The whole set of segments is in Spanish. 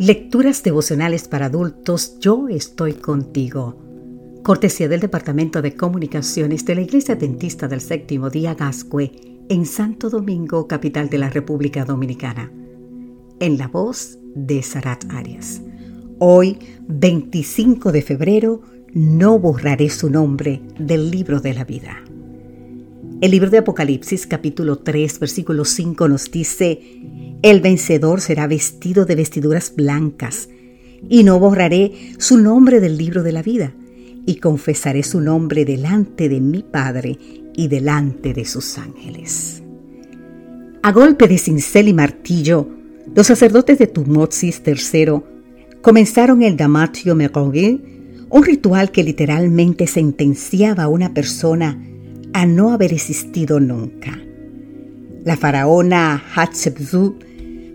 Lecturas devocionales para adultos, yo estoy contigo. Cortesía del Departamento de Comunicaciones de la Iglesia Dentista del Séptimo Día Gascue en Santo Domingo, capital de la República Dominicana. En la voz de Sarat Arias. Hoy, 25 de febrero, no borraré su nombre del libro de la vida. El libro de Apocalipsis capítulo 3 versículo 5 nos dice, El vencedor será vestido de vestiduras blancas, y no borraré su nombre del libro de la vida, y confesaré su nombre delante de mi Padre y delante de sus ángeles. A golpe de cincel y martillo, los sacerdotes de Tutmosis III comenzaron el Damatio Meroge, un ritual que literalmente sentenciaba a una persona a no haber existido nunca. La faraona Hatshepsut,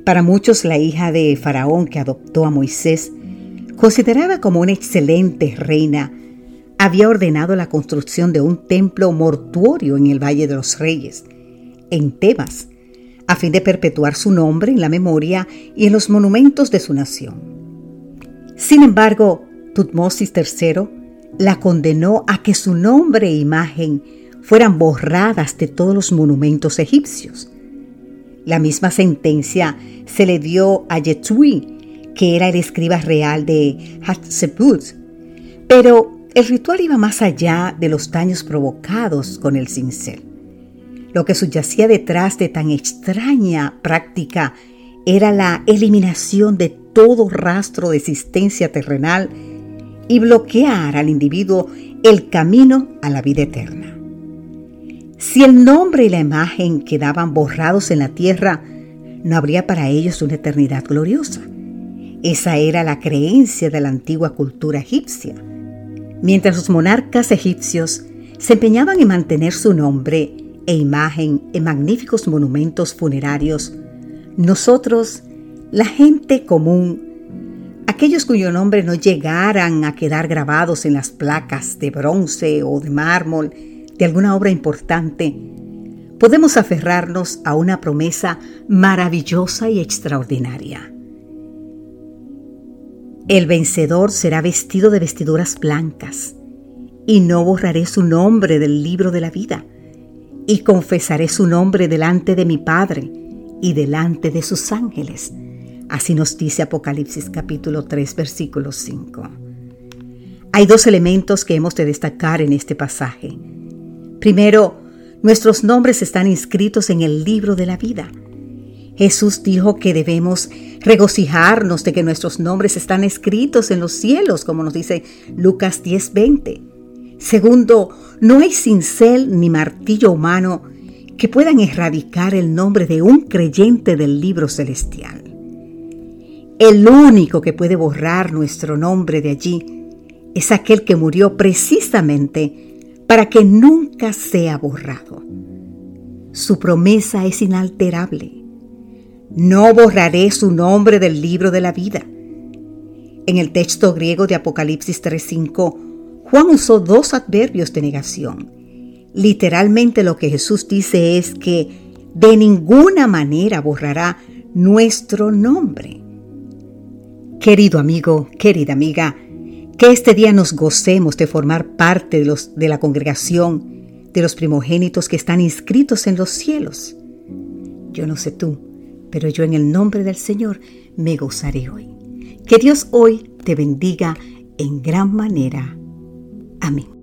para muchos la hija de faraón que adoptó a Moisés, considerada como una excelente reina, había ordenado la construcción de un templo mortuorio en el Valle de los Reyes, en Tebas, a fin de perpetuar su nombre en la memoria y en los monumentos de su nación. Sin embargo, Tutmosis III la condenó a que su nombre e imagen fueran borradas de todos los monumentos egipcios. La misma sentencia se le dio a Yetui, que era el escriba real de Hatshepsut, pero el ritual iba más allá de los daños provocados con el cincel. Lo que subyacía detrás de tan extraña práctica era la eliminación de todo rastro de existencia terrenal y bloquear al individuo el camino a la vida eterna. Si el nombre y la imagen quedaban borrados en la tierra, no habría para ellos una eternidad gloriosa. Esa era la creencia de la antigua cultura egipcia. Mientras los monarcas egipcios se empeñaban en mantener su nombre e imagen en magníficos monumentos funerarios, nosotros, la gente común, aquellos cuyo nombre no llegaran a quedar grabados en las placas de bronce o de mármol, de alguna obra importante, podemos aferrarnos a una promesa maravillosa y extraordinaria. El vencedor será vestido de vestiduras blancas, y no borraré su nombre del libro de la vida, y confesaré su nombre delante de mi Padre y delante de sus ángeles. Así nos dice Apocalipsis capítulo 3 versículo 5. Hay dos elementos que hemos de destacar en este pasaje. Primero, nuestros nombres están inscritos en el libro de la vida. Jesús dijo que debemos regocijarnos de que nuestros nombres están escritos en los cielos, como nos dice Lucas 10:20. Segundo, no hay cincel ni martillo humano que puedan erradicar el nombre de un creyente del libro celestial. El único que puede borrar nuestro nombre de allí es aquel que murió precisamente para que nunca sea borrado. Su promesa es inalterable. No borraré su nombre del libro de la vida. En el texto griego de Apocalipsis 3.5, Juan usó dos adverbios de negación. Literalmente lo que Jesús dice es que de ninguna manera borrará nuestro nombre. Querido amigo, querida amiga, que este día nos gocemos de formar parte de, los, de la congregación de los primogénitos que están inscritos en los cielos. Yo no sé tú, pero yo en el nombre del Señor me gozaré hoy. Que Dios hoy te bendiga en gran manera. Amén.